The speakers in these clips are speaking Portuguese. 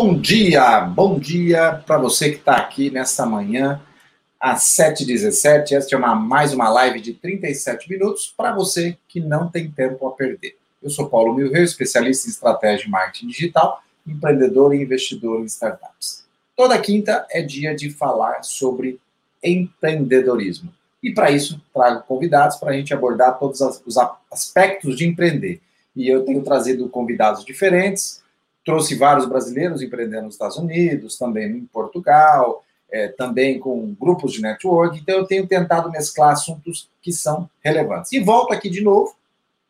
Bom dia, bom dia para você que está aqui nesta manhã, às 7h17. Esta é uma, mais uma live de 37 minutos para você que não tem tempo a perder. Eu sou Paulo Milveio, especialista em estratégia e marketing digital, empreendedor e investidor em startups. Toda quinta é dia de falar sobre empreendedorismo. E para isso, trago convidados para a gente abordar todos os aspectos de empreender. E eu tenho trazido convidados diferentes, trouxe vários brasileiros empreendendo nos Estados Unidos, também em Portugal, é, também com grupos de network. Então, eu tenho tentado mesclar assuntos que são relevantes. E volto aqui de novo,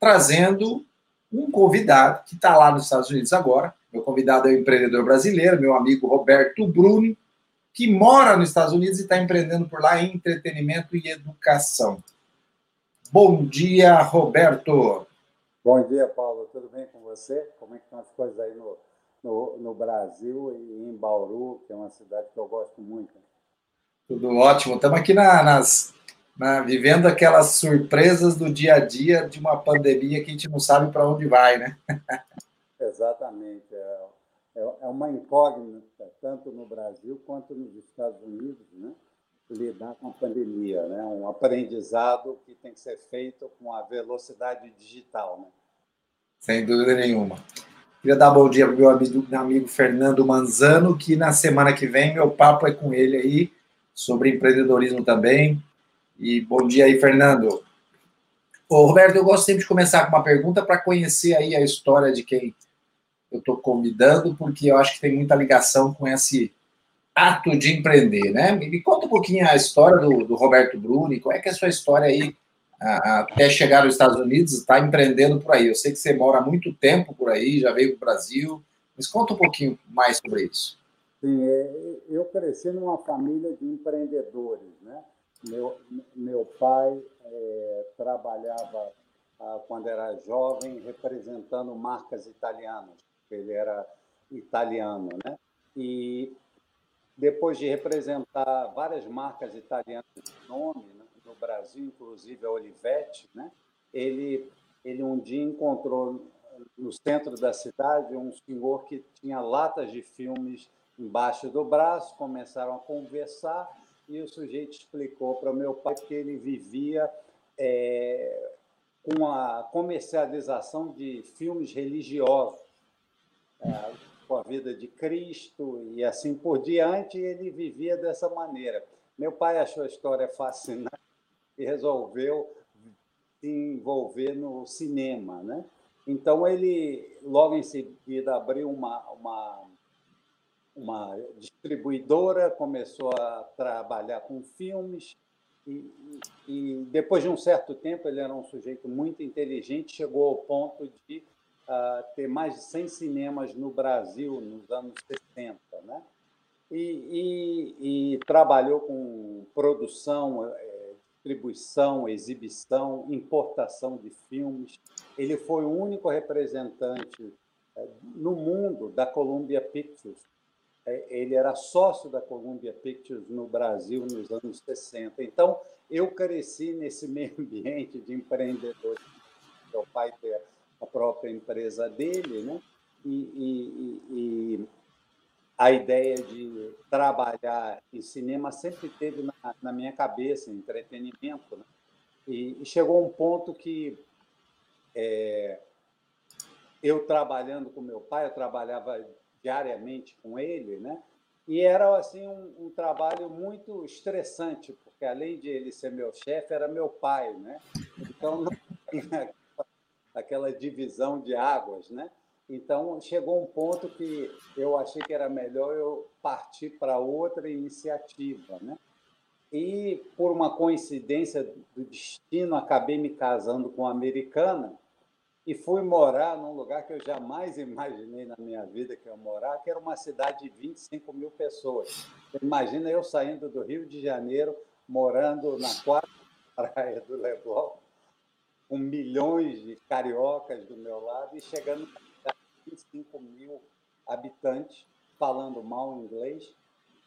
trazendo um convidado que está lá nos Estados Unidos agora. Meu convidado é o empreendedor brasileiro, meu amigo Roberto Bruni, que mora nos Estados Unidos e está empreendendo por lá em entretenimento e educação. Bom dia, Roberto. Bom dia, Paulo. Tudo bem com você? Como é que estão as coisas aí no, no, no Brasil e em Bauru, que é uma cidade que eu gosto muito. Tudo ótimo. Estamos aqui na, nas, na, vivendo aquelas surpresas do dia a dia de uma pandemia que a gente não sabe para onde vai, né? Exatamente. É, é, é uma incógnita, tanto no Brasil quanto nos Estados Unidos, né? Lidar com a pandemia, né? Um aprendizado que tem que ser feito com a velocidade digital, né? Sem dúvida nenhuma. Queria dar bom dia para meu amigo, meu amigo Fernando Manzano, que na semana que vem meu papo é com ele aí, sobre empreendedorismo também. E bom dia aí, Fernando. Ô, Roberto, eu gosto sempre de começar com uma pergunta para conhecer aí a história de quem eu estou convidando, porque eu acho que tem muita ligação com esse ato de empreender, né? Me conta um pouquinho a história do, do Roberto Bruni, qual é que é a sua história aí até chegar nos Estados Unidos, está empreendendo por aí. Eu sei que você mora muito tempo por aí, já veio para o Brasil, mas conta um pouquinho mais sobre isso. Sim, é, eu cresci numa família de empreendedores, né? Meu, meu pai é, trabalhava ah, quando era jovem representando marcas italianas, ele era italiano, né? E depois de representar várias marcas italianas de nome, né? no Brasil, inclusive a Olivetti, né? ele, ele um dia encontrou no centro da cidade um senhor que tinha latas de filmes embaixo do braço, começaram a conversar e o sujeito explicou para o meu pai que ele vivia é, com a comercialização de filmes religiosos, é, com a vida de Cristo e assim por diante, ele vivia dessa maneira. Meu pai achou a história fascinante e resolveu se envolver no cinema, né? Então ele logo em seguida abriu uma, uma, uma distribuidora, começou a trabalhar com filmes e, e, depois de um certo tempo ele era um sujeito muito inteligente, chegou ao ponto de uh, ter mais de 100 cinemas no Brasil nos anos 60, né? E, e, e trabalhou com produção distribuição, exibição, importação de filmes. Ele foi o único representante eh, no mundo da Columbia Pictures. Eh, ele era sócio da Columbia Pictures no Brasil nos anos 60. Então, eu cresci nesse meio ambiente de empreendedores. Meu pai a própria empresa dele, né? E, e, e, a ideia de trabalhar em cinema sempre teve na, na minha cabeça, entretenimento. Né? E, e, chegou um ponto que é, eu trabalhando com meu pai, eu trabalhava diariamente com ele, né? E era assim um, um, trabalho muito estressante, porque além de ele ser meu chefe, era meu pai, né? Então não tinha aquela divisão de águas, né? Então, chegou um ponto que eu achei que era melhor eu partir para outra iniciativa. Né? E, por uma coincidência do destino, acabei me casando com uma americana e fui morar num lugar que eu jamais imaginei na minha vida que eu morar, que era uma cidade de 25 mil pessoas. Imagina eu saindo do Rio de Janeiro, morando na quarta praia do Leblon, com milhões de cariocas do meu lado e chegando 25 mil habitantes falando mal inglês,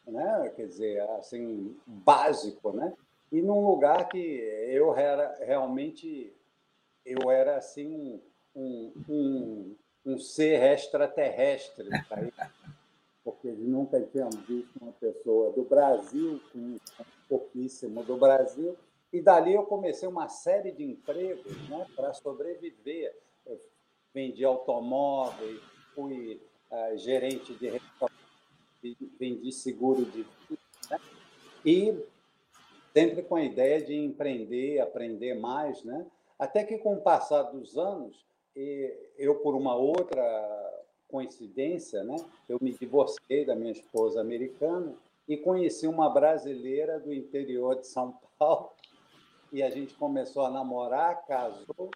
né? quer dizer, assim, básico, né? E num lugar que eu era realmente, eu era assim um, um, um ser extraterrestre. nunca tínhamos visto uma pessoa do Brasil, com pouquíssimo do Brasil, e dali eu comecei uma série de empregos né, para sobreviver. Eu vendi automóveis, fui uh, gerente de vendi seguro de vida, né? e sempre com a ideia de empreender, aprender mais, né? Até que com o passar dos anos, eu por uma outra coincidência, né, eu me divorciei da minha esposa americana e conheci uma brasileira do interior de São Paulo e a gente começou a namorar, casou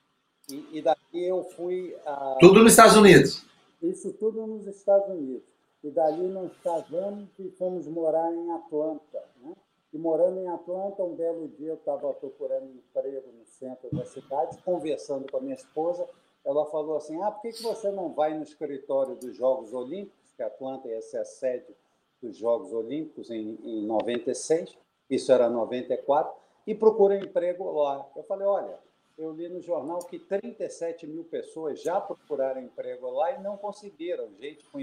e, e daqui eu fui a... tudo nos Estados Unidos. Isso tudo nos Estados Unidos. E dali nós casamos e fomos morar em Atlanta. Né? E morando em Atlanta, um belo dia eu estava procurando emprego no centro da cidade, conversando com a minha esposa. Ela falou assim: Ah, por que, que você não vai no escritório dos Jogos Olímpicos? Que Atlanta ia ser a sede dos Jogos Olímpicos em, em 96, isso era 94, e procura emprego lá. Eu falei: Olha, eu li no jornal que 37 mil pessoas já procuraram emprego lá e não conseguiram. Gente com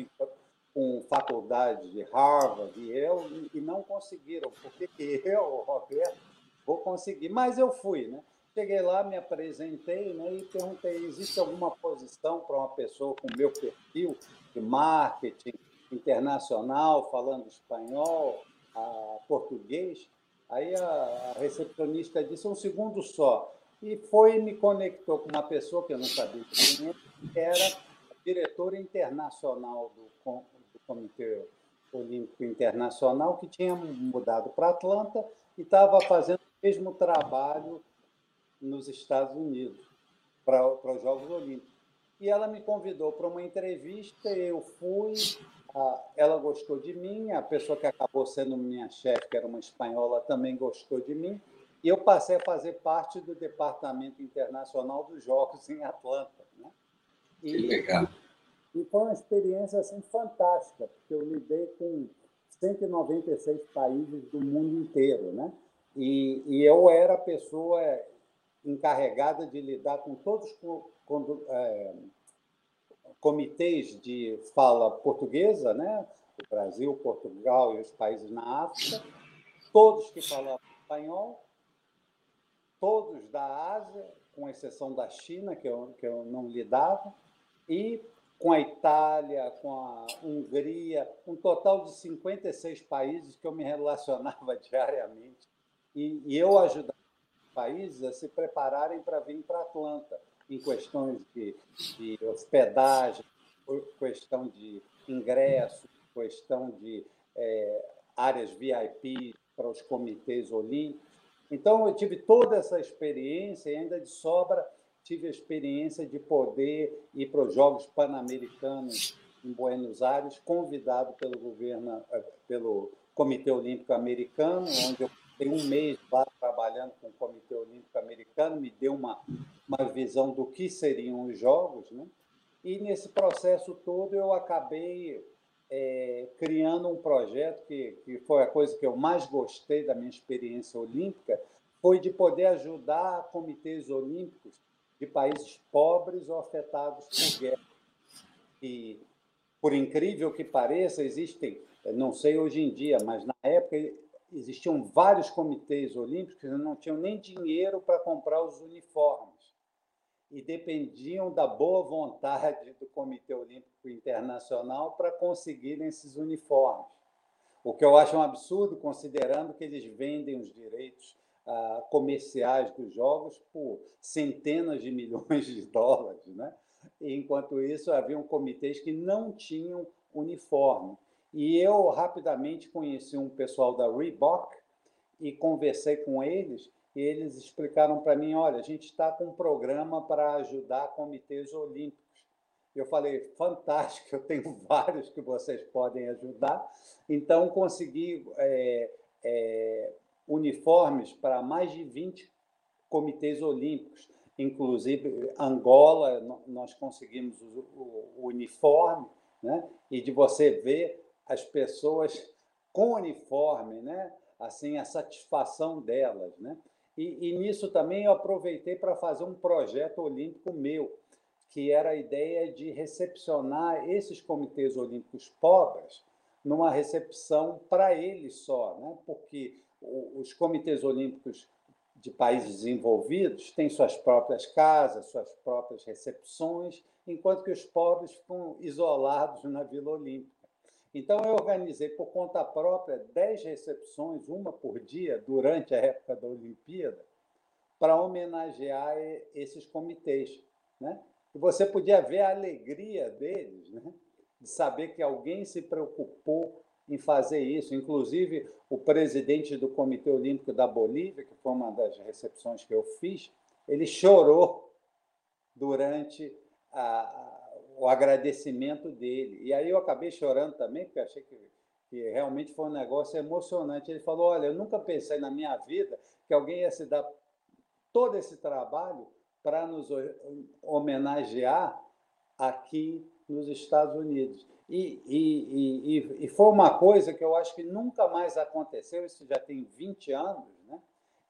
com faculdade de Harvard e eu e não conseguiram, porque eu, Roberto, vou conseguir. Mas eu fui, né? Cheguei lá, me apresentei né, e perguntei: existe alguma posição para uma pessoa com meu perfil de marketing internacional, falando espanhol, português? Aí a, recepcionista disse: um segundo só. E foi e me conectou com uma pessoa que eu não sabia que era diretora internacional do Comitê Olímpico Internacional, que tinha mudado para Atlanta e estava fazendo o mesmo trabalho nos Estados Unidos, para, para os Jogos Olímpicos. E ela me convidou para uma entrevista, eu fui, ela gostou de mim, a pessoa que acabou sendo minha chefe, que era uma espanhola, também gostou de mim, e eu passei a fazer parte do Departamento Internacional dos Jogos em Atlanta. Né? E, que legal. E foi uma experiência assim, fantástica, porque eu lidei com 196 países do mundo inteiro. Né? E, e eu era a pessoa encarregada de lidar com todos os é, comitês de fala portuguesa, né? o Brasil, Portugal e os países na África, todos que falavam espanhol, todos da Ásia, com exceção da China, que eu, que eu não lidava, e com a Itália, com a Hungria, um total de 56 países que eu me relacionava diariamente. E, e eu ajudava os países a se prepararem para vir para Atlanta, em questões de, de hospedagem, questão de ingresso, questão de é, áreas VIP para os comitês olímpicos. Então, eu tive toda essa experiência e ainda de sobra tive a experiência de poder ir para os Jogos Pan-Americanos em Buenos Aires, convidado pelo governo, eh, pelo Comitê Olímpico Americano, onde eu fiquei um mês lá trabalhando com o Comitê Olímpico Americano, me deu uma, uma visão do que seriam os Jogos, né? E nesse processo todo eu acabei é, criando um projeto que, que foi a coisa que eu mais gostei da minha experiência olímpica, foi de poder ajudar comitês olímpicos de países pobres ou afetados por guerra. E, por incrível que pareça, existem, não sei hoje em dia, mas na época existiam vários comitês olímpicos que não tinham nem dinheiro para comprar os uniformes e dependiam da boa vontade do Comitê Olímpico Internacional para conseguirem esses uniformes. O que eu acho um absurdo, considerando que eles vendem os direitos comerciais dos jogos por centenas de milhões de dólares. Né? E, enquanto isso, haviam comitês que não tinham uniforme. E eu rapidamente conheci um pessoal da Reebok e conversei com eles, e eles explicaram para mim: olha, a gente está com um programa para ajudar comitês olímpicos. Eu falei, fantástico, eu tenho vários que vocês podem ajudar. Então, consegui é, é, uniformes para mais de 20 comitês olímpicos, inclusive Angola, nós conseguimos o, uniforme, né? e de você ver as pessoas com uniforme, né? assim, a satisfação delas. Né? E, e nisso também eu aproveitei para fazer um projeto olímpico meu, que era a ideia de recepcionar esses comitês olímpicos pobres numa recepção para ele só, né? porque os comitês olímpicos de países desenvolvidos têm suas próprias casas, suas próprias recepções, enquanto que os pobres ficam isolados na Vila Olímpica. Então, eu organizei por conta própria dez recepções, uma por dia, durante a época da Olimpíada, para homenagear esses comitês. Né? E você podia ver a alegria deles, né? de saber que alguém se preocupou em fazer isso. Inclusive, o presidente do Comitê Olímpico da Bolívia, que foi uma das recepções que eu fiz, ele chorou durante a, o agradecimento dele. E aí eu acabei chorando também, porque achei que, que realmente foi um negócio emocionante. Ele falou: Olha, eu nunca pensei na minha vida que alguém ia se dar todo esse trabalho para nos homenagear aqui nos Estados Unidos. E, e, e, e, foi uma coisa que eu acho que nunca mais aconteceu, isso já tem 20 anos, né?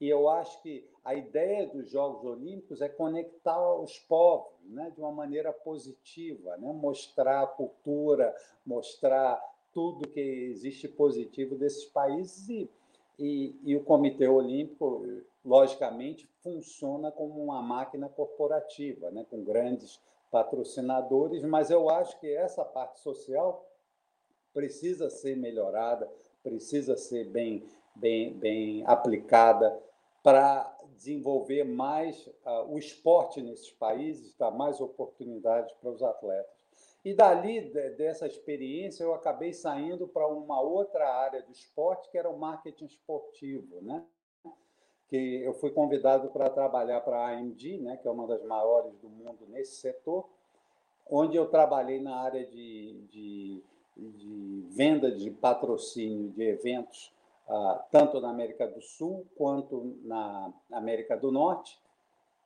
E eu acho que a ideia dos Jogos Olímpicos é conectar os povos né? de uma maneira positiva, né? mostrar a cultura, mostrar tudo que existe positivo desses países e, e, e o Comitê Olímpico, logicamente, funciona como uma máquina corporativa, né? com grandes patrocinadores, mas eu acho que essa parte social precisa ser melhorada, precisa ser bem, bem, bem aplicada para desenvolver mais uh, o esporte nesses países, dar mais oportunidades para os atletas. E dali, dessa experiência, eu acabei saindo para uma outra área do esporte, que era o marketing esportivo, né? que eu fui convidado para trabalhar para a AMD, né, que é uma das maiores do mundo nesse setor, onde eu trabalhei na área de, de, de venda de patrocínio de eventos, tanto na América do Sul quanto na América do Norte.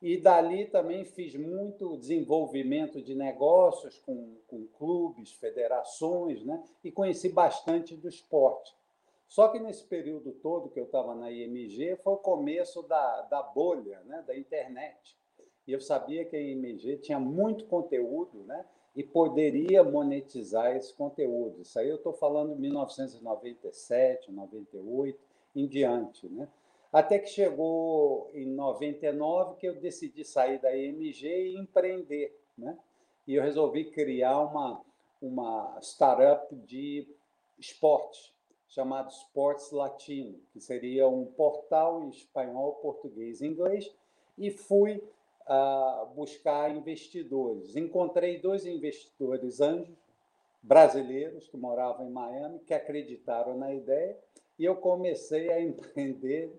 E dali também fiz muito desenvolvimento de negócios com, com clubes, federações, né? e conheci bastante do esporte. Só que nesse período todo que eu estava na IMG foi o começo da, da bolha, né, da internet. E eu sabia que a IMG tinha muito conteúdo né, e poderia monetizar esse conteúdo. Isso aí eu estou falando de 1997, 98, em diante. Né? Até que chegou em 99 que eu decidi sair da IMG e empreender. Né? E eu resolvi criar uma, uma startup de esportes chamado Sports Latino, que seria um portal em espanhol, português e inglês, e fui uh, buscar investidores. Encontrei dois investidores anjos brasileiros que moravam em Miami, que acreditaram na ideia, e eu comecei a empreender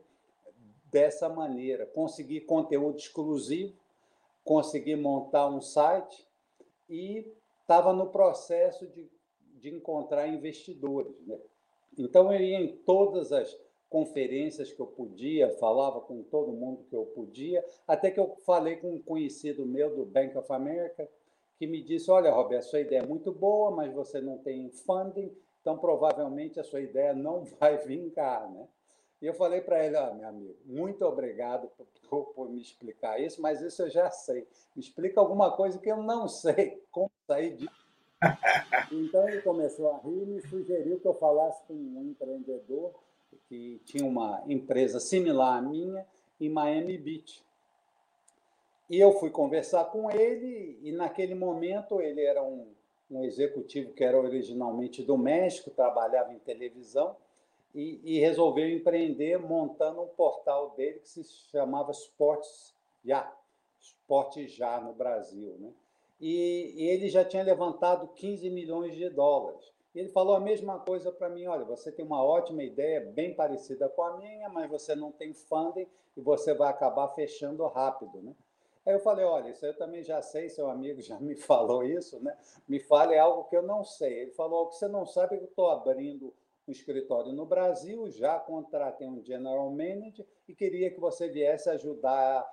dessa maneira. Consegui conteúdo exclusivo, consegui montar um site e estava no processo de, de encontrar investidores. Né? Então, eu ia em todas as conferências que eu podia, falava com todo mundo que eu podia, até que eu falei com um conhecido meu do Bank of America, que me disse: Olha, Roberto, sua ideia é muito boa, mas você não tem funding, então provavelmente a sua ideia não vai vingar. Né? E eu falei para ele: ah, meu amigo, muito obrigado por, por, me explicar isso, mas isso eu já sei. Me explica alguma coisa que eu não sei como sair disso. Então ele começou a rir e me sugeriu que eu falasse com um empreendedor que tinha uma empresa similar à minha em Miami Beach. E eu fui conversar com ele, e naquele momento ele era um, um executivo que era originalmente do México, trabalhava em televisão, e, e, resolveu empreender montando um portal dele que se chamava Sports Já, Esporte Já no Brasil. Né? e, e ele já tinha levantado 15 milhões de dólares. Ele falou a mesma coisa para mim: olha, você tem uma ótima ideia, bem parecida com a minha, mas você não tem funding e você vai acabar fechando rápido, né? Aí eu falei: olha, isso eu também já sei, seu amigo já me falou isso, né? Me fale algo que eu não sei. Ele falou: o que você não sabe é que eu estou abrindo um escritório no Brasil, já contratei um general manager e queria que você viesse ajudar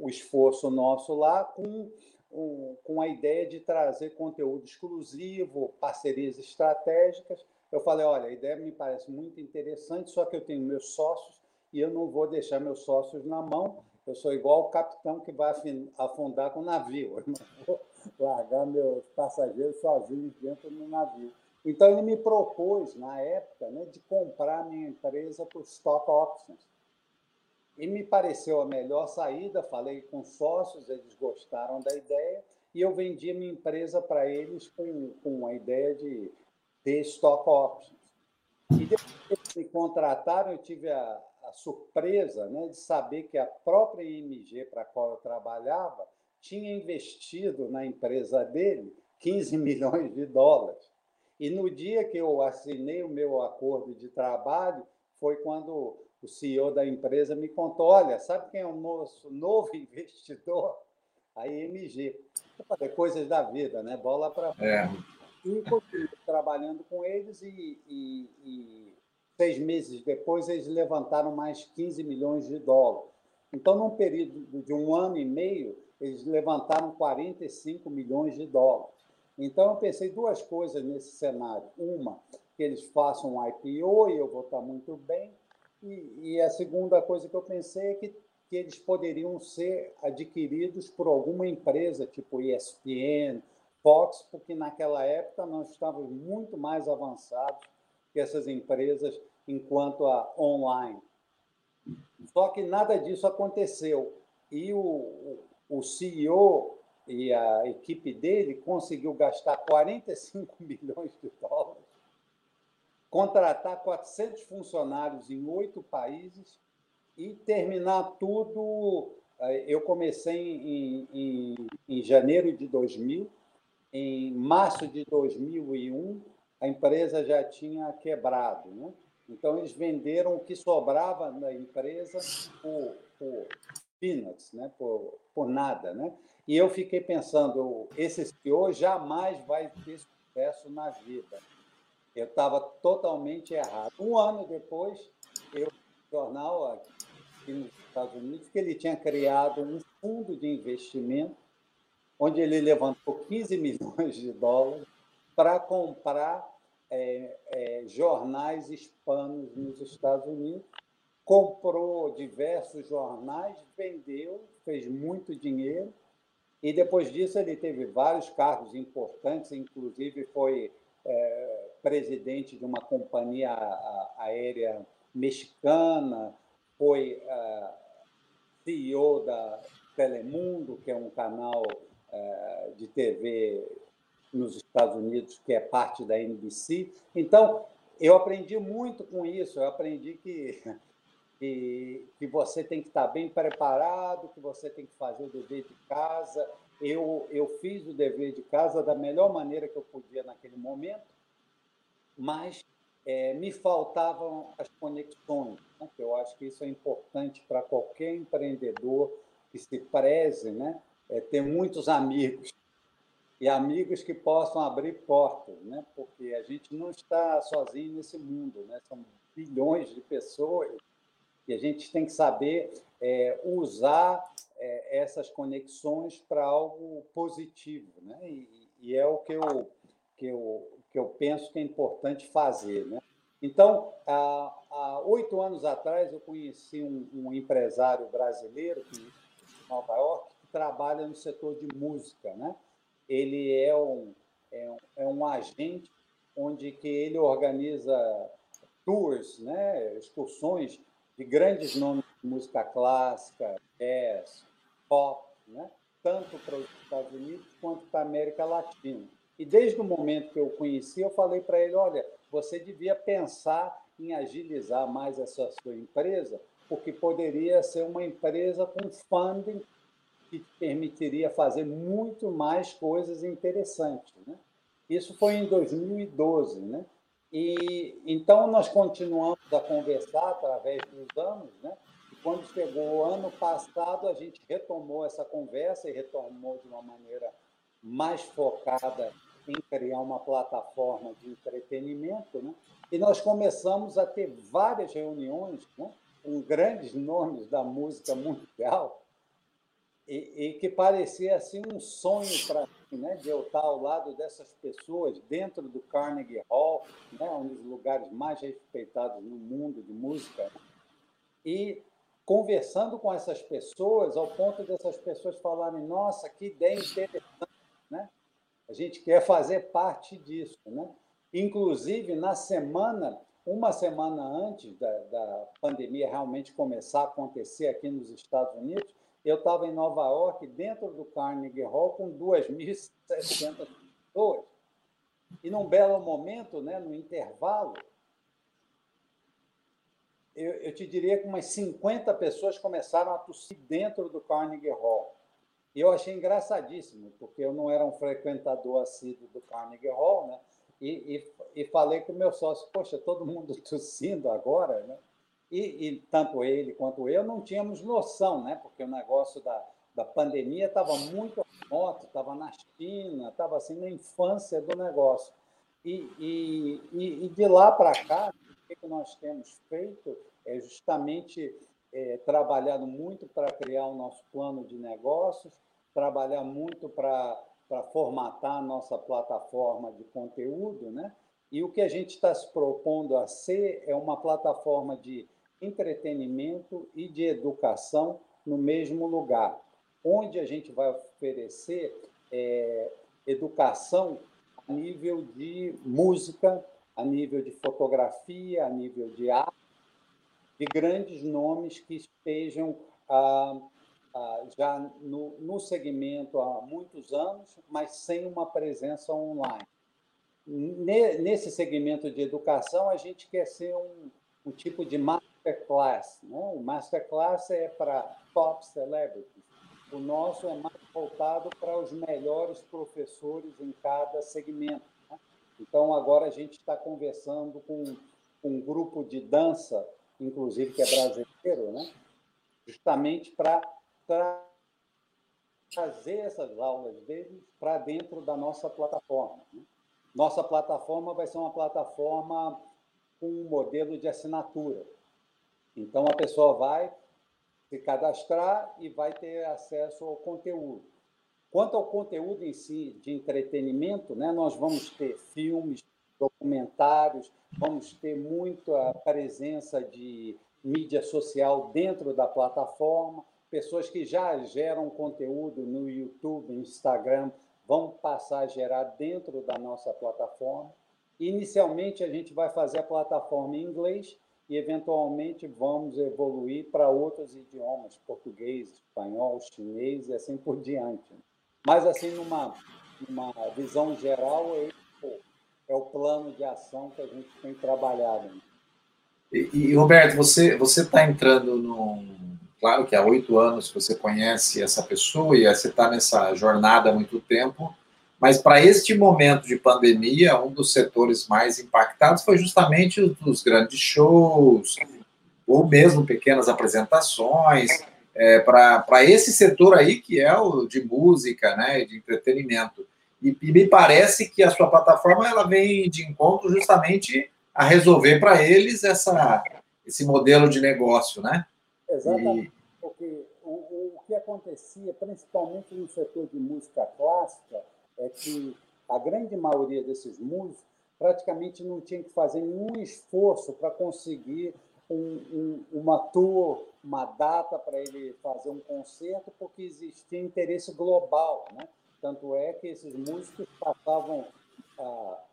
o esforço nosso lá com com a ideia de trazer conteúdo exclusivo, parcerias estratégicas. Eu falei, olha, a ideia me parece muito interessante, só que eu tenho meus sócios e eu não vou deixar meus sócios na mão. Eu sou igual o capitão que vai afundar com o navio. Eu não vou largar meus passageiros sozinhos dentro do navio. Então, ele me propôs, na época, né, de comprar minha empresa por stock options. E me pareceu a melhor saída, falei com sócios, eles gostaram da ideia, e eu vendi minha empresa para eles com, com a ideia de ter stock options. E depois que eles me contrataram, eu tive a, a surpresa né, de saber que a própria IMG para a qual eu trabalhava tinha investido na empresa dele 15 milhões de dólares. E no dia que eu assinei o meu acordo de trabalho, foi quando o CEO da empresa me contou: olha, sabe quem é o nosso novo investidor? A IMG. Eu falei, coisas da vida, né? Bola para é. E continuei trabalhando com eles e, e, e Seis meses depois, eles levantaram mais 15 milhões de dólares. Então, num período de um ano e meio, eles levantaram 45 milhões de dólares. Então, eu pensei duas coisas nesse cenário. Uma, que eles façam um IPO e eu vou estar muito bem. E, e a segunda coisa que eu pensei é que, que eles poderiam ser adquiridos por alguma empresa, tipo ESPN, Fox, porque naquela época nós estávamos muito mais avançados que essas empresas enquanto a online. Só que nada disso aconteceu. E o, o CEO e a equipe dele conseguiu gastar 45 milhões de dólares, contratar 400 funcionários em oito países e terminar tudo. Eh, eu comecei em, em, em janeiro de 2000, em março de 2001 a empresa já tinha quebrado. Né? Então, eles venderam o que sobrava da empresa por, por peanuts, né? por, por nada. Né? E eu fiquei pensando, esse CEO jamais vai ter sucesso na vida. Eu estava totalmente errado. Um ano depois, eu jornal aqui nos Estados Unidos que ele tinha criado um fundo de investimento onde ele levantou 15 milhões de dólares para comprar é, é, jornais hispanos nos Estados Unidos, comprou diversos jornais, vendeu, fez muito dinheiro, e depois disso ele teve vários cargos importantes, inclusive foi é, presidente de uma companhia aérea mexicana, foi é, CEO da Telemundo, que é um canal é, de TV nos Estados Unidos, que é parte da NBC. Então, eu aprendi muito com isso. Eu aprendi que, que, que você tem que estar bem preparado, que você tem que fazer o dever de casa. Eu, eu fiz o dever de casa da melhor maneira que eu podia naquele momento, mas é, me faltavam as conexões. Né? Eu acho que isso é importante para qualquer empreendedor que se preze, né? É, ter muitos amigos e amigos que possam abrir portas, né? porque a gente não está sozinho nesse mundo, né? são bilhões de pessoas e a gente tem que saber é, usar é, essas conexões para algo positivo. Né? E, e, é o que eu, que, eu, que eu penso que é importante fazer. Né? Então, há, há oito anos atrás, eu conheci um, um empresário brasileiro de Nova York que trabalha no setor de música, né? ele é um, é um, é um agente onde que ele organiza tours, né, excursões de grandes nomes de música clássica, jazz, pop, né, tanto para os Estados Unidos quanto para a América Latina. E desde o momento que eu conheci, eu falei para ele, olha, você devia pensar em agilizar mais essa sua empresa, porque poderia ser uma empresa com funding que permitiria fazer muito mais coisas interessantes. Né? Isso foi em 2012. Né? E, então, nós continuamos a conversar através dos anos. Né? E quando chegou o ano passado, a gente retomou essa conversa e retomou de uma maneira mais focada em criar uma plataforma de entretenimento. Né? E nós começamos a ter várias reuniões né? com grandes nomes da música mundial e, e, que parecia assim um sonho para mim, né, de eu estar ao lado dessas pessoas dentro do Carnegie Hall, né, um dos lugares mais respeitados no mundo de música, e conversando com essas pessoas ao ponto dessas pessoas falarem: nossa, que ideia interessante, né? A gente quer fazer parte disso, né? Inclusive, na semana, uma semana antes da, da pandemia realmente começar a acontecer aqui nos Estados Unidos, eu estava em Nova York, dentro do Carnegie Hall, com 2.700 pessoas. E num belo momento, né, no intervalo, eu, eu, te diria que umas 50 pessoas começaram a tossir dentro do Carnegie Hall. E eu achei engraçadíssimo, porque eu não era um frequentador assíduo do Carnegie Hall, né? E, e, e falei com o meu sócio, poxa, todo mundo tossindo agora, né? E, e, tanto ele quanto eu não tínhamos noção, né? Porque o negócio da, da pandemia estava muito remoto, estava na China, estava assim na infância do negócio. E, e, e de lá para cá, o que nós temos feito é justamente é, trabalhado muito para criar o nosso plano de negócios, trabalhar muito para formatar a nossa plataforma de conteúdo, né? E o que a gente está se propondo a ser é uma plataforma de entretenimento e de educação no mesmo lugar, onde a gente vai oferecer é, educação a nível de música, a nível de fotografia, a nível de arte, de grandes nomes que estejam ah, ah, já no, no segmento há muitos anos, mas sem uma presença online. Nesse segmento de educação, a gente quer ser um, um tipo de masterclass. Né? O masterclass é para top celebrities. O nosso é mais voltado para os melhores professores em cada segmento. Né? Então, agora a gente está conversando com um grupo de dança, inclusive que é brasileiro, né? justamente para trazer essas aulas deles para dentro da nossa plataforma. Né? Nossa plataforma vai ser uma plataforma com um modelo de assinatura. Então, a pessoa vai se cadastrar e vai ter acesso ao conteúdo. Quanto ao conteúdo em si de entretenimento, né, nós vamos ter filmes, documentários, vamos ter muita presença de mídia social dentro da plataforma, pessoas que já geram conteúdo no YouTube, Instagram, vão passar a gerar dentro da nossa plataforma. Inicialmente, a gente vai fazer a plataforma em inglês e, eventualmente, vamos evoluir para outros idiomas, português, espanhol, chinês e assim por diante. Mas, assim, numa, numa visão geral, é o plano de ação que a gente tem trabalhado. E, e Roberto, você você está entrando num. Claro que há oito anos você conhece essa pessoa e você está nessa jornada há muito tempo. Mas para este momento de pandemia, um dos setores mais impactados foi justamente os grandes shows, ou mesmo pequenas apresentações, é, para esse setor aí que é o de música, né, de entretenimento. E, e, me parece que a sua plataforma ela vem de encontro justamente a resolver para eles essa, esse modelo de negócio, né? Exatamente. E... Porque o, o que acontecia, principalmente no setor de música clássica, é que a grande maioria desses músicos praticamente não tinha que fazer nenhum esforço para conseguir um, um, uma tour, uma data para ele fazer um concerto, porque existia interesse global. Né? Tanto é que esses músicos passavam ah,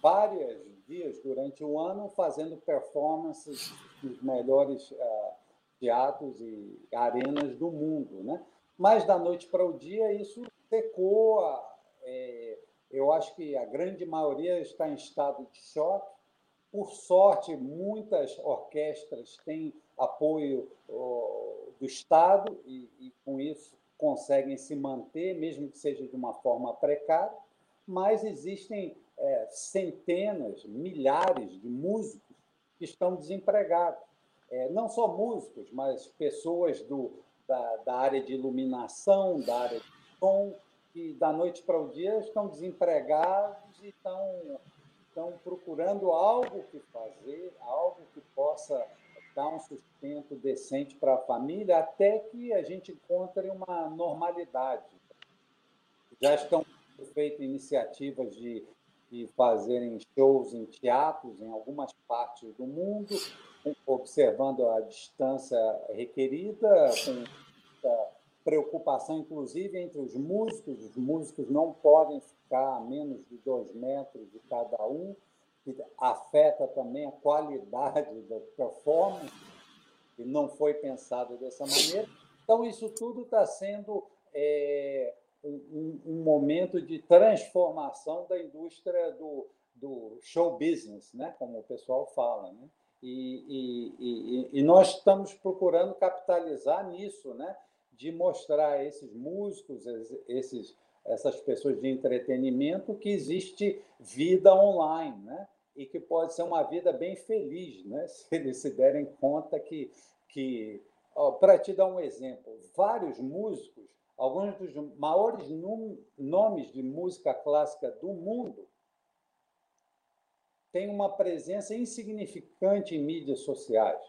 vários dias durante o ano fazendo performances nos melhores ah, teatros e arenas do mundo. Né? Mas da noite para o dia isso secou. É, eu acho que a grande maioria está em estado de choque. Por sorte, muitas orquestras têm apoio do Estado e, e, com isso, conseguem se manter, mesmo que seja de uma forma precária. Mas existem é, centenas, milhares de músicos que estão desempregados. É, não só músicos, mas pessoas do, da, da área de iluminação, da área de som, que da noite para o dia estão desempregados e estão, estão procurando algo que fazer, algo que possa dar um sustento decente para a família, até que a gente encontre uma normalidade. Já estão feitas iniciativas de, de fazerem shows em teatros em algumas partes do mundo, observando a distância requerida, com preocupação, inclusive, entre os músicos. Os músicos não podem ficar a menos de dois metros de cada um, que afeta também a qualidade da performance, e não foi pensado dessa maneira. Então, isso tudo está sendo é, um, um, momento de transformação da indústria do, do show business, né? como o pessoal fala. Né? E, e, e, e, nós estamos procurando capitalizar nisso, né? de mostrar esses músicos, esses, essas pessoas de entretenimento, que existe vida online, né? e que pode ser uma vida bem feliz, né? se eles se derem conta que. que Para te dar um exemplo, vários músicos, alguns dos maiores nomes de música clássica do mundo, têm uma presença insignificante em mídias sociais,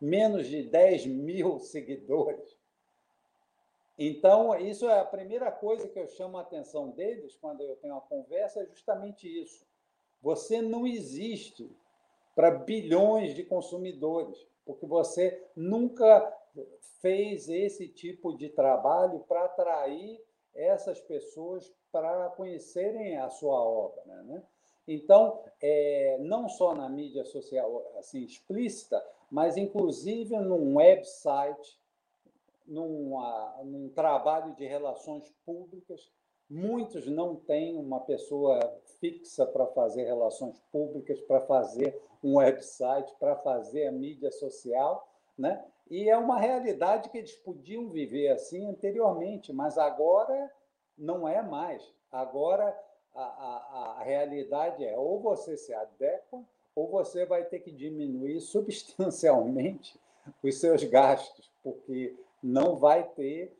menos de 10 mil seguidores. Então, isso é a primeira coisa que eu chamo a atenção deles quando eu tenho uma conversa, é justamente isso. Você não existe para bilhões de consumidores, porque você nunca fez esse tipo de trabalho para atrair essas pessoas para conhecerem a sua obra. Né? Então, é, não só na mídia social assim explícita, mas inclusive num website, numa, num trabalho de relações públicas. Muitos não têm uma pessoa fixa para fazer relações públicas, para fazer um website, para fazer a mídia social, né? E é uma realidade que eles podiam viver assim anteriormente, mas agora não é mais. Agora a, a, a realidade é ou você se adequa ou você vai ter que diminuir substancialmente os seus gastos, porque não vai ter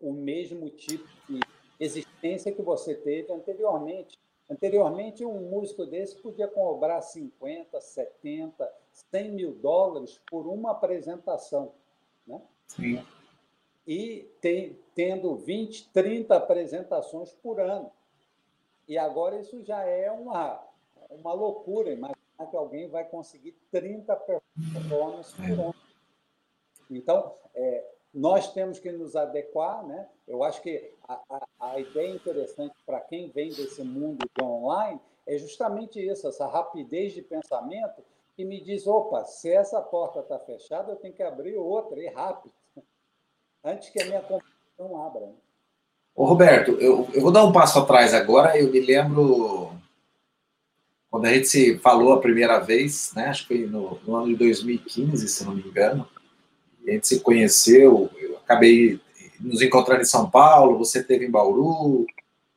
o mesmo tipo de existência que você teve anteriormente. Anteriormente, um músico desse podia cobrar 50, 70, 100 mil dólares por uma apresentação. Né? Sim. E tem, tendo 20, 30 apresentações por ano. E agora isso já é uma, uma loucura. Imaginar que alguém vai conseguir 30 performances por ano. Então, é, nós temos que nos adequar, né? Eu acho que a, a, a ideia interessante para quem vem desse mundo de online é justamente isso, essa rapidez de pensamento que me diz, opa, se essa porta está fechada, eu tenho que abrir outra e rápido, antes que a minha competição abra. Né? Ô, Roberto, eu, eu vou dar um passo atrás agora. Eu me lembro quando a gente se falou a primeira vez, né? Acho que foi no, no ano de 2015, se não me engano a gente se conheceu, eu acabei nos encontrando em São Paulo, você teve em Bauru.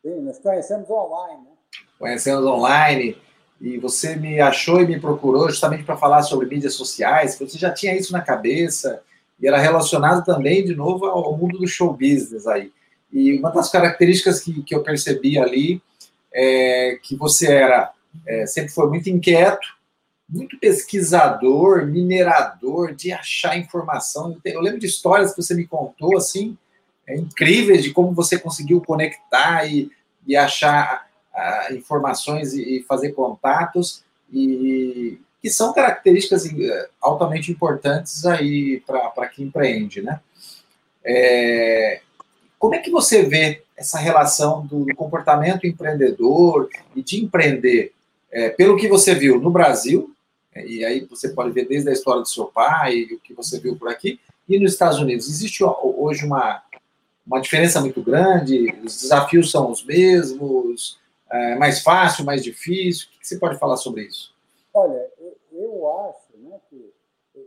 Sim, nós conhecemos online, né? Conhecemos online, e você me achou e me procurou justamente para falar sobre mídias sociais, você já tinha isso na cabeça, e era relacionado também, de novo, ao mundo do show business aí. E uma das características que, que eu percebi ali é que você era, é, sempre foi muito inquieto, muito pesquisador, minerador, de achar informação. Eu lembro de histórias que você me contou, assim, é, incríveis, de como você conseguiu conectar e, e achar uh, informações e, e, fazer contatos, e que são características eh, altamente importantes aí para quem empreende, né? É, como é que você vê essa relação do comportamento empreendedor e de empreender, é, pelo que você viu no Brasil, e aí você pode ver desde a história do seu pai, o que você viu por aqui, e nos Estados Unidos. Existe hoje uma, uma diferença muito grande? Os desafios são os mesmos? É mais fácil, mais difícil? O que você pode falar sobre isso? Olha, eu acho né, que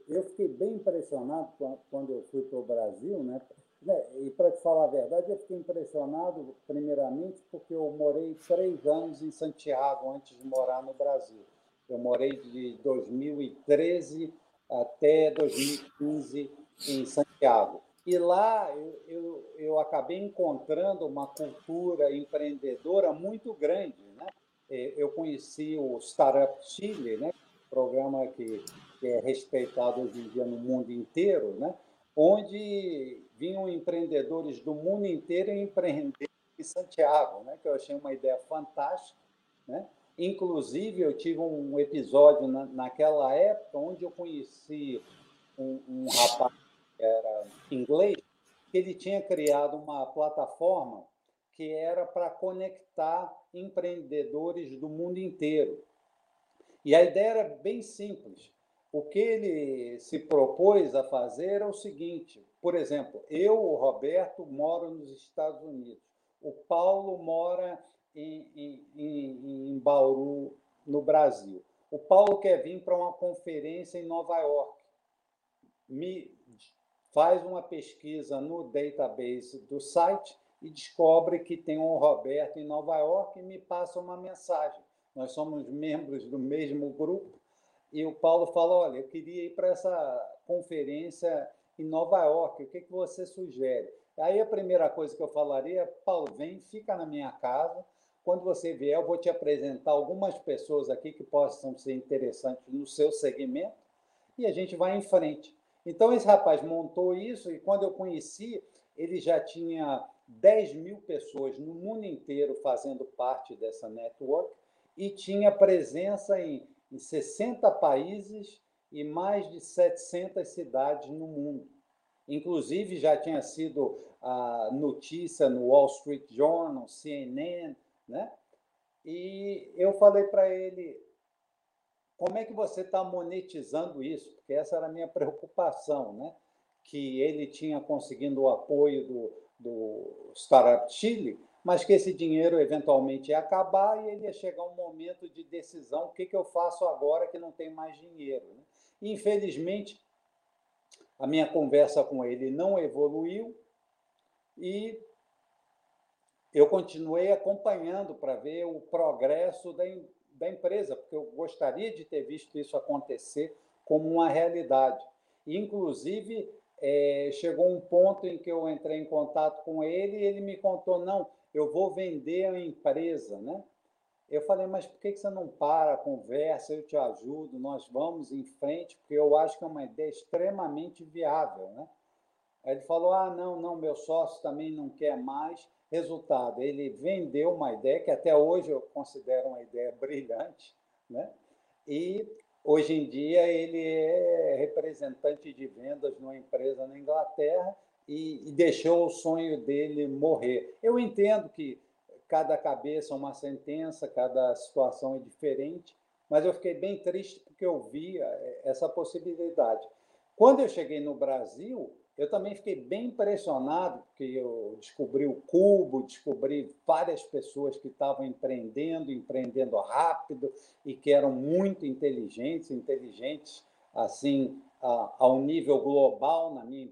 eu fiquei bem impressionado quando eu fui para o Brasil, né? né e para te falar a verdade, eu fiquei impressionado, primeiramente, porque eu morei três anos em Santiago antes de morar no Brasil. Eu morei de 2013 até 2015 em Santiago. E lá eu, eu, eu acabei encontrando uma cultura empreendedora muito grande. Né? É, eu conheci o Startup Chile, né? programa que, que é respeitado hoje em dia no mundo inteiro, né? onde vinham empreendedores do mundo inteiro empreender em Santiago, né? que eu achei uma ideia fantástica. Né? Inclusive, eu tive um episódio na, naquela época onde eu conheci um, um rapaz que era inglês que ele tinha criado uma plataforma que era para conectar empreendedores do mundo inteiro. E a ideia era bem simples. O que ele se propôs a fazer é o seguinte: por exemplo, eu, o Roberto, moro nos Estados Unidos. O Paulo mora em, Bauru, no Brasil. O Paulo quer vir para uma conferência em Nova York. Me faz uma pesquisa no database do site e descobre que tem um Roberto em Nova York e me passa uma mensagem. Nós somos membros do mesmo grupo e o Paulo fala: Olha, eu queria ir para essa conferência em Nova York, o que, que você sugere? Aí a primeira coisa que eu falaria, Paulo, vem, fica na minha casa. Quando você vier, eu vou te apresentar algumas pessoas aqui que possam ser interessantes no seu segmento e a gente vai em frente. Então, esse rapaz montou isso e quando eu conheci, ele já tinha 10 mil pessoas no mundo inteiro fazendo parte dessa network e tinha presença em, em 60 países e mais de 700 cidades no mundo. Inclusive, já tinha sido a notícia no Wall Street Journal, CNN, né? E eu falei para ele, como é que você está monetizando isso? Porque essa era a minha preocupação, né? Que ele tinha conseguido o apoio do, do Startup Chile, mas que esse dinheiro eventualmente ia acabar e ele ia chegar um momento de decisão: o que, que eu faço agora que não tem mais dinheiro? Né? Infelizmente, a minha conversa com ele não evoluiu e eu continuei acompanhando para ver o progresso da, da empresa, porque eu gostaria de ter visto isso acontecer como uma realidade. Inclusive, é, chegou um ponto em que eu entrei em contato com ele e ele me contou: não, eu vou vender a empresa, né? Eu falei, mas por que você não para, conversa, eu te ajudo, nós vamos em frente, porque eu acho que é uma ideia extremamente viável, né? Aí ele falou, ah, não, não, meu sócio também não quer mais. Resultado, ele vendeu uma ideia que até hoje eu considero uma ideia brilhante, né? E hoje em dia ele é representante de vendas numa empresa na Inglaterra e, e deixou o sonho dele morrer. Eu entendo que cada cabeça é uma sentença, cada situação é diferente, mas eu fiquei bem triste porque eu via essa possibilidade. Quando eu cheguei no Brasil, eu também fiquei bem impressionado, porque eu descobri o Cubo, descobri várias pessoas que estavam empreendendo, empreendendo rápido e que eram muito inteligentes, inteligentes assim ao nível global, na minha,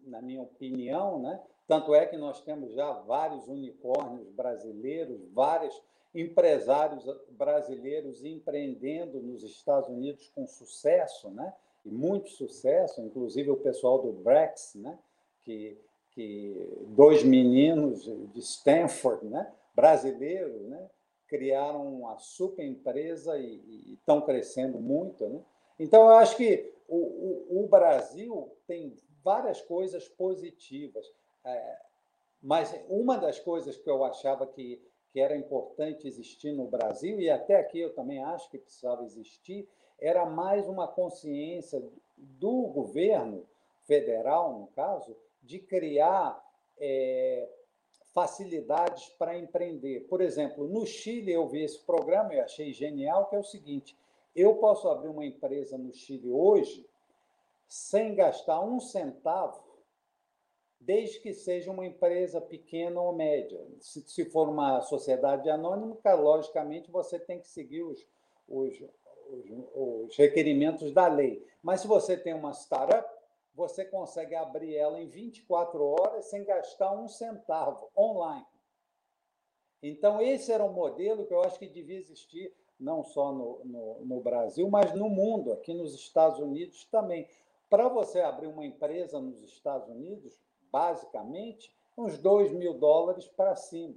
na minha opinião, né? Tanto é que nós temos já vários unicórnios brasileiros, vários empresários brasileiros empreendendo nos Estados Unidos com sucesso, né? E muito sucesso, inclusive o pessoal do Brex, né? que, que dois meninos de Stanford, né? brasileiros, né? criaram uma super empresa e, estão crescendo muito. Né? Então, eu acho que o, o, o Brasil tem várias coisas positivas, é, mas uma das coisas que eu achava que, que era importante existir no Brasil, e até aqui eu também acho que precisava existir, era mais uma consciência do governo federal, no caso, de criar é, facilidades para empreender. Por exemplo, no Chile eu vi esse programa e achei genial, que é o seguinte: eu posso abrir uma empresa no Chile hoje sem gastar um centavo, desde que seja uma empresa pequena ou média. Se, se for uma sociedade anônima, logicamente você tem que seguir os, os, os, os requerimentos da lei. Mas se você tem uma startup, você consegue abrir ela em 24 horas sem gastar um centavo online. Então, esse era um modelo que eu acho que devia existir não só no, no, no Brasil, mas no mundo, aqui nos Estados Unidos também. Para você abrir uma empresa nos Estados Unidos, basicamente, uns 2 mil dólares para cima.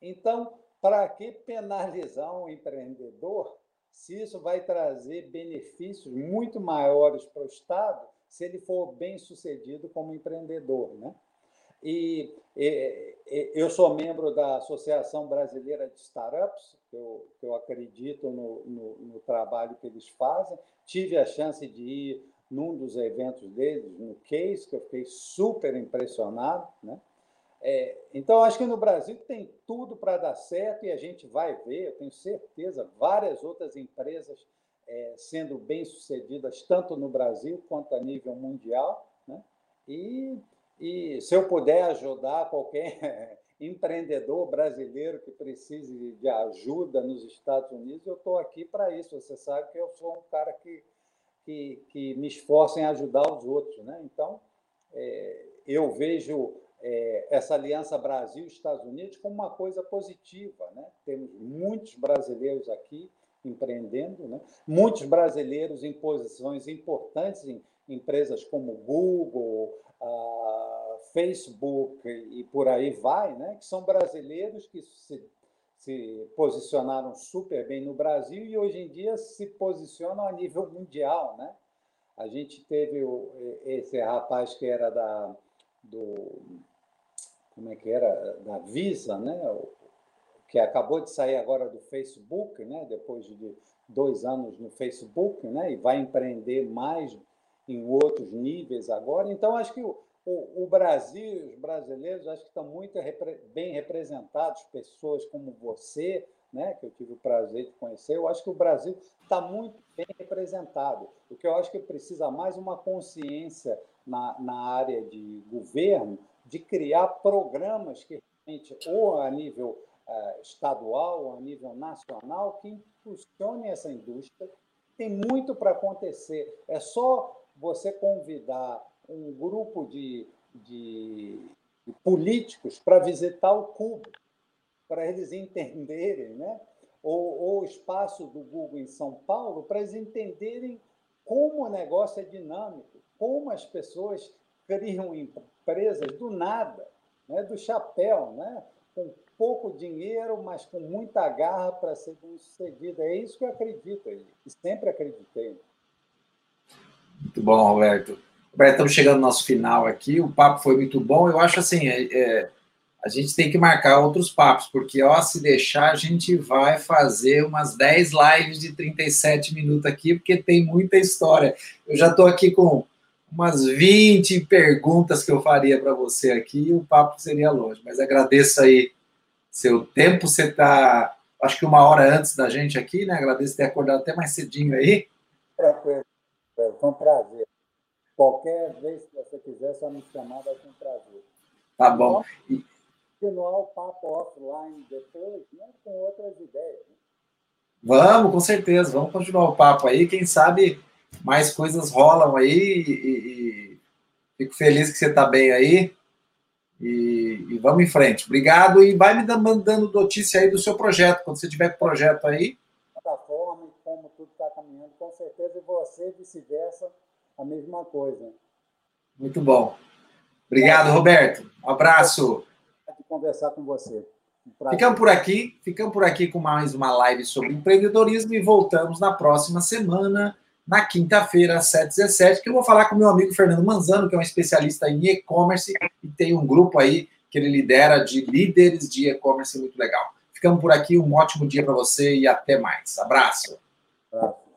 Então, para que penalizar um empreendedor se isso vai trazer benefícios muito maiores para o Estado se ele for bem sucedido como empreendedor. Né? E, e, eu sou membro da Associação Brasileira de Startups, que eu, que eu acredito no, no, no, trabalho que eles fazem. Tive a chance de ir num dos eventos deles, no Case, que eu fiquei super impressionado. Né? É, então, acho que no Brasil tem tudo para dar certo e a gente vai ver, eu tenho certeza, várias outras empresas é, sendo bem-sucedidas, tanto no Brasil quanto a nível mundial. Né? E, e se eu puder ajudar qualquer empreendedor brasileiro que precise de ajuda nos Estados Unidos, eu estou aqui para isso. Você sabe que eu sou um cara que, que, que me esforça em ajudar os outros. Né? Então, é, eu vejo é, essa aliança Brasil-Estados Unidos como uma coisa positiva. Né? Temos muitos brasileiros aqui empreendendo, né? muitos brasileiros em posições importantes em empresas como Google, Facebook e por aí vai, né? que são brasileiros que se, se posicionaram super bem no Brasil e hoje em dia se posicionam a nível mundial. Né? A gente teve esse rapaz que era da, do, como é que era, da Visa, né? que acabou de sair agora do Facebook, né? depois de dois anos no Facebook, né? e vai empreender mais em outros níveis agora. Então, acho que o, o, Brasil, os brasileiros, acho que estão muito repre, bem representados, pessoas como você, né? que eu tive o prazer de conhecer. Eu acho que o Brasil está muito bem representado. O que eu acho que precisa mais uma consciência na, na área de governo de criar programas que ou a nível uh, estadual, ou a nível nacional, que impulsionem essa indústria. Tem muito para acontecer. É só você convidar um grupo de, de, de políticos para visitar o Cubo, para eles entenderem, né? ou, ou o espaço do Google em São Paulo, para eles entenderem como o negócio é dinâmico, como as pessoas criam empresas do nada, né? do chapéu, né? com pouco dinheiro, mas com muita garra para ser bem sucedida. É isso que eu acredito e sempre acreditei. Muito bom, Roberto. Roberto, estamos chegando no nosso final aqui. O papo foi muito bom. Eu acho assim, é, é, a gente tem que marcar outros papos, porque ó, se deixar, a gente vai fazer umas 10 lives de 37 minutos aqui, porque tem muita história. Eu já estou aqui com umas 20 perguntas que eu faria para você aqui e o papo seria longe. Mas agradeço aí seu tempo. Você está, acho que uma hora antes da gente aqui, né? Agradeço ter acordado até mais cedinho aí. Tranquilo. Foi um prazer. Qualquer vez que você quiser, só me chamar, vai ser um prazer. Tá bom. E... Continuar o papo offline depois, né, com outras ideias. Né? Vamos, com certeza. Vamos continuar o papo aí. Quem sabe mais coisas rolam aí e, e fico feliz que você está bem aí. E, e, vamos em frente. Obrigado e vai me dando notícia aí do seu projeto, quando você tiver projeto aí. Plataforma, como tudo está caminhando, com certeza, e você vice-versa, a mesma coisa. Muito bom. Obrigado, é. Roberto. Um abraço. De conversar com você. Um ficamos por aqui, ficamos por aqui com mais uma live sobre empreendedorismo e voltamos na próxima semana na quinta-feira, às 7h17, que eu vou falar com meu amigo Fernando Manzano, que é um especialista em e-commerce e tem um grupo aí que ele lidera de líderes de e-commerce muito legal. Ficamos por aqui, um ótimo dia para você e até mais. Abraço. Abraço.